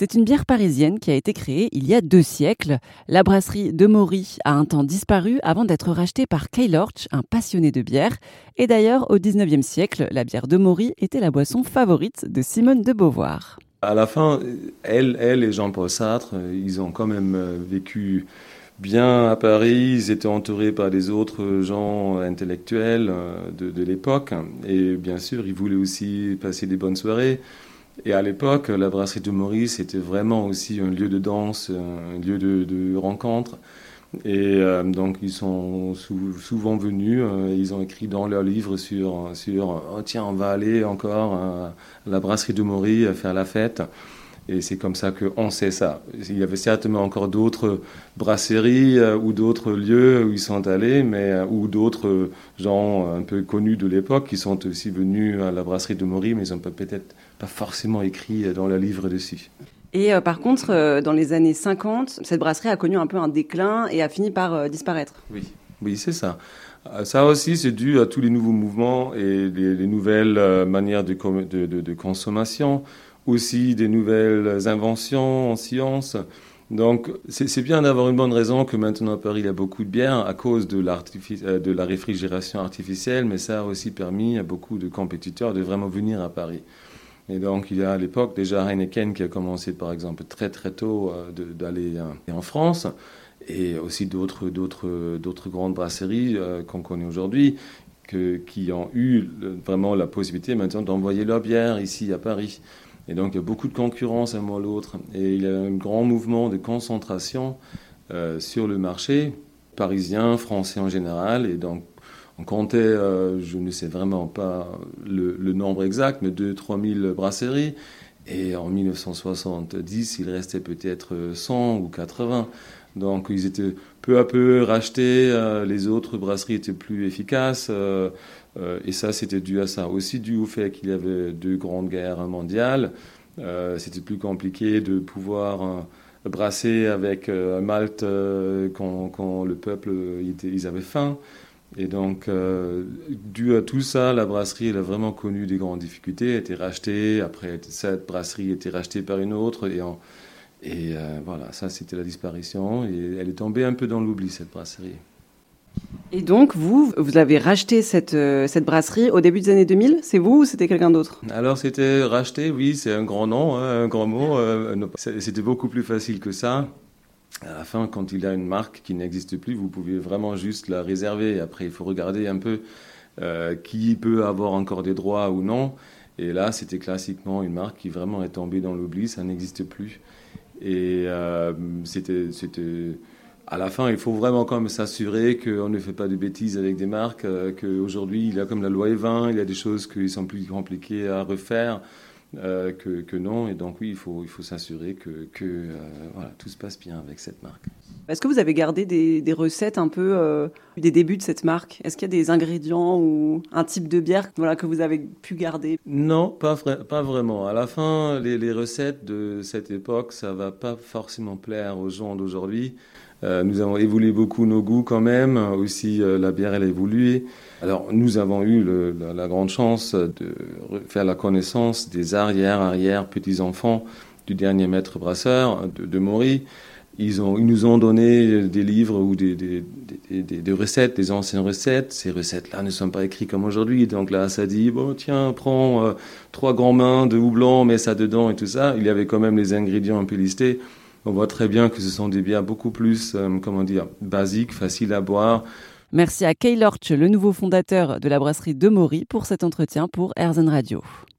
C'est une bière parisienne qui a été créée il y a deux siècles. La brasserie de Maury a un temps disparu avant d'être rachetée par Kay Lorch, un passionné de bière. Et d'ailleurs, au 19e siècle, la bière de Maury était la boisson favorite de Simone de Beauvoir. À la fin, elle, elle et Jean-Paul Sartre, ils ont quand même euh, vécu bien à Paris. Ils étaient entourés par des autres gens intellectuels euh, de l'époque. Et bien sûr, ils voulaient aussi passer des bonnes soirées. Et à l'époque, la brasserie de Maurice était vraiment aussi un lieu de danse, un lieu de, rencontre. Et euh, donc, ils sont souvent venus, euh, ils ont écrit dans leurs livres sur, sur oh, tiens, on va aller encore à la brasserie de Maurice faire la fête. Et c'est comme ça qu'on sait ça. Il y avait certainement encore d'autres brasseries euh, ou d'autres lieux où ils sont allés, mais euh, ou d'autres gens un peu connus de l'époque qui sont aussi venus à la brasserie de Maury, mais ils n'ont peut-être pas forcément écrit dans le livre dessus. Et euh, par contre, dans les années 50, cette brasserie a connu un peu un déclin et a fini par disparaître. Oui, oui c'est ça. Ça aussi, c'est dû à tous les nouveaux mouvements et les, nouvelles manières de, de, de, de consommation aussi des nouvelles inventions en sciences. Donc c'est bien d'avoir une bonne raison que maintenant à Paris il y a beaucoup de bière à cause de, euh, de la réfrigération artificielle, mais ça a aussi permis à beaucoup de compétiteurs de vraiment venir à Paris. Et donc il y a à l'époque déjà Heineken qui a commencé par exemple très très tôt euh, d'aller euh, en France et aussi d'autres grandes brasseries qu'on connaît aujourd'hui qui ont eu vraiment la possibilité maintenant d'envoyer leur bière ici à Paris. Et donc, il y a beaucoup de concurrence un à l'autre. Et il y a un grand mouvement de concentration euh, sur le marché parisien, français en général. Et donc, on comptait, euh, je ne sais vraiment pas le, nombre exact, mais 2-3 000 brasseries. Et en 1970, il restait peut-être 100 ou 80. Donc, ils étaient peu à peu rachetés. Euh, les autres brasseries étaient plus efficaces. Et ça, c'était dû à ça. Aussi dû au fait qu'il y avait deux grandes guerres mondiales. Euh, c'était plus compliqué de pouvoir euh, brasser avec Malte quand, le peuple ils avait faim. Et donc, dû à tout ça, la brasserie a vraiment connu des grandes difficultés. A été rachetée. Après, cette brasserie a été rachetée par une autre. Et voilà, ça, c'était la disparition. Et elle est tombée un peu dans l'oubli, cette brasserie. Et donc, vous, vous avez racheté cette, euh, cette brasserie au début des années 2000 C'est vous ou c'était quelqu'un d'autre? Alors, c'était racheté, oui, c'est un grand nom, hein, un grand mot. Euh, c'était beaucoup plus facile que ça. À la fin, quand il y a une marque qui n'existe plus, vous pouvez vraiment juste la réserver. Après, il faut regarder un peu euh, qui peut avoir encore des droits ou non. Et là, c'était classiquement une marque qui vraiment est tombée dans l'oubli, ça n'existe plus. Et c'était à la fin, il faut vraiment quand même s'assurer qu'on ne fait pas de bêtises avec des marques, euh, qu'aujourd'hui, il y a comme la loi E20, il y a des choses qui sont plus compliquées à refaire euh, que, non. Et donc, oui, il faut, s'assurer que, que euh, voilà, tout se passe bien avec cette marque. Est-ce que vous avez gardé des, recettes un peu euh, des débuts de cette marque? Est-ce qu'il y a des ingrédients ou un type de bière voilà, que vous avez pu garder? Non, pas, vraiment. À la fin, les, recettes de cette époque, ça va pas forcément plaire aux gens d'aujourd'hui. Euh, nous avons évolué beaucoup nos goûts quand même. Aussi, euh, la bière, elle a évolué. Alors, nous avons eu la, grande chance de faire la connaissance des arrières, arrières, petits-enfants du dernier maître brasseur de, de Maury. Ils, nous ont donné des livres ou des, recettes, des anciennes recettes. Ces recettes-là ne sont pas écrites comme aujourd'hui. Donc là, ça dit, bon, tiens, prends euh, trois grands mains de houblon, mets ça dedans et tout ça. Il y avait quand même les ingrédients un peu listés on voit très bien que ce sont des bières beaucoup plus, euh, comment dire, basiques, faciles à boire. Merci à Kay Lorch, le nouveau fondateur de la brasserie de Maury, pour cet entretien pour Erzen Radio.